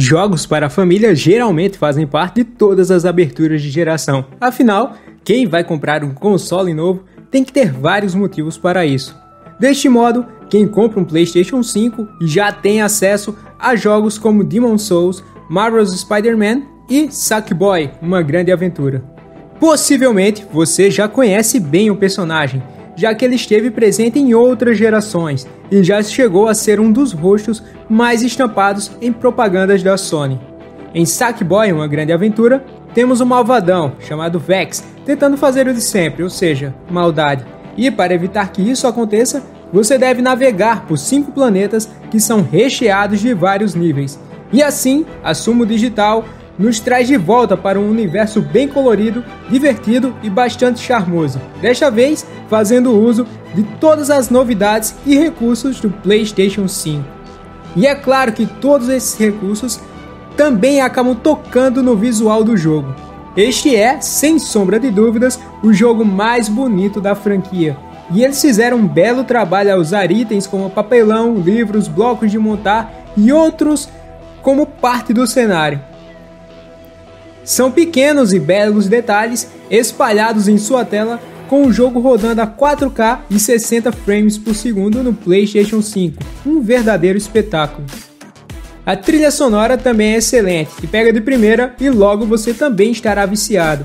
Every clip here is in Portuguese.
Jogos para a família geralmente fazem parte de todas as aberturas de geração. Afinal, quem vai comprar um console novo tem que ter vários motivos para isso. Deste modo, quem compra um PlayStation 5 já tem acesso a jogos como Demon Souls, Marvel's Spider-Man e Sackboy, uma grande aventura. Possivelmente você já conhece bem o personagem, já que ele esteve presente em outras gerações e já chegou a ser um dos rostos mais estampados em propagandas da Sony. Em Sackboy, uma grande aventura, temos um malvadão chamado Vex tentando fazer o de sempre, ou seja, maldade. E para evitar que isso aconteça, você deve navegar por cinco planetas que são recheados de vários níveis. E assim, a Sumo Digital nos traz de volta para um universo bem colorido, divertido e bastante charmoso. Desta vez, fazendo uso de todas as novidades e recursos do PlayStation 5. E é claro que todos esses recursos também acabam tocando no visual do jogo. Este é, sem sombra de dúvidas, o jogo mais bonito da franquia. E eles fizeram um belo trabalho a usar itens como papelão, livros, blocos de montar e outros como parte do cenário. São pequenos e belos detalhes espalhados em sua tela com o jogo rodando a 4K e 60 frames por segundo no PlayStation 5, um verdadeiro espetáculo. A trilha sonora também é excelente e pega de primeira e logo você também estará viciado.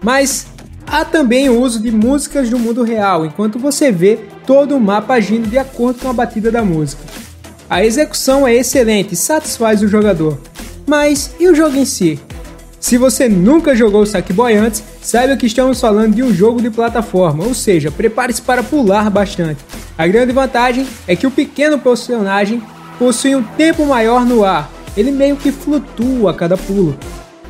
Mas há também o uso de músicas do mundo real, enquanto você vê todo o mapa agindo de acordo com a batida da música. A execução é excelente e satisfaz o jogador. Mas e o jogo em si? Se você nunca jogou Sackboy antes, saiba que estamos falando de um jogo de plataforma, ou seja, prepare-se para pular bastante. A grande vantagem é que o pequeno personagem possui um tempo maior no ar, ele meio que flutua a cada pulo.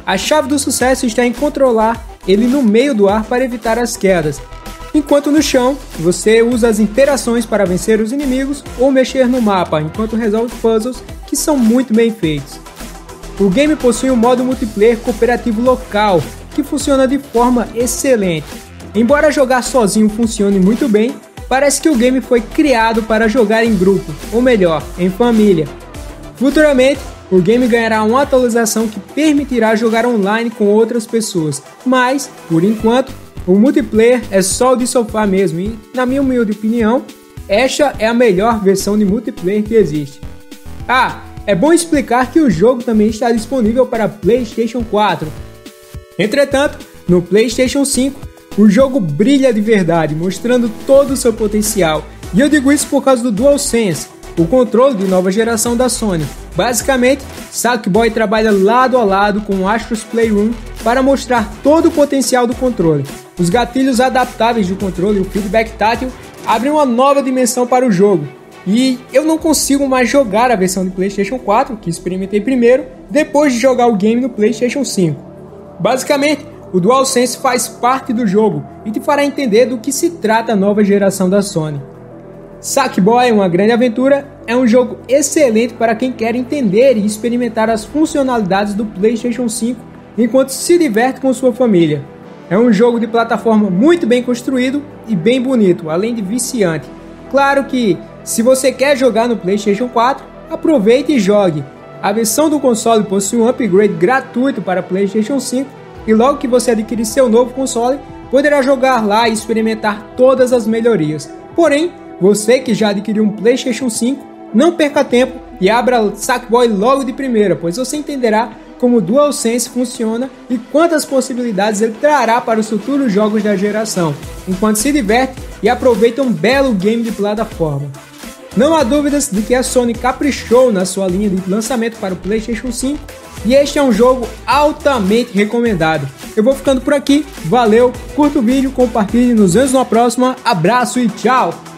A chave do sucesso está em controlar ele no meio do ar para evitar as quedas, enquanto no chão você usa as interações para vencer os inimigos ou mexer no mapa enquanto resolve puzzles que são muito bem feitos. O game possui um modo multiplayer cooperativo local, que funciona de forma excelente. Embora jogar sozinho funcione muito bem, parece que o game foi criado para jogar em grupo, ou melhor, em família. Futuramente, o game ganhará uma atualização que permitirá jogar online com outras pessoas, mas, por enquanto, o multiplayer é só o de sofá mesmo e, na minha humilde opinião, esta é a melhor versão de multiplayer que existe. Ah, é bom explicar que o jogo também está disponível para PlayStation 4. Entretanto, no PlayStation 5, o jogo brilha de verdade, mostrando todo o seu potencial. E eu digo isso por causa do DualSense, o controle de nova geração da Sony. Basicamente, Sackboy trabalha lado a lado com o Astros Playroom para mostrar todo o potencial do controle. Os gatilhos adaptáveis do controle e o feedback tátil abrem uma nova dimensão para o jogo, e eu não consigo mais jogar a versão de PlayStation 4, que experimentei primeiro, depois de jogar o game no PlayStation 5. Basicamente, o DualSense faz parte do jogo e te fará entender do que se trata a nova geração da Sony. Sackboy, uma grande aventura, é um jogo excelente para quem quer entender e experimentar as funcionalidades do PlayStation 5 enquanto se diverte com sua família. É um jogo de plataforma muito bem construído e bem bonito, além de viciante. Claro que se você quer jogar no PlayStation 4, aproveite e jogue. A versão do console possui um upgrade gratuito para PlayStation 5 e logo que você adquirir seu novo console, poderá jogar lá e experimentar todas as melhorias. Porém, você que já adquiriu um PlayStation 5, não perca tempo e abra Sackboy logo de primeira, pois você entenderá como o DualSense funciona e quantas possibilidades ele trará para os futuros jogos da geração, enquanto se diverte e aproveita um belo game de plataforma. Não há dúvidas de que a Sony caprichou na sua linha de lançamento para o PlayStation 5 e este é um jogo altamente recomendado. Eu vou ficando por aqui, valeu, curta o vídeo, compartilhe, nos vemos na próxima, abraço e tchau!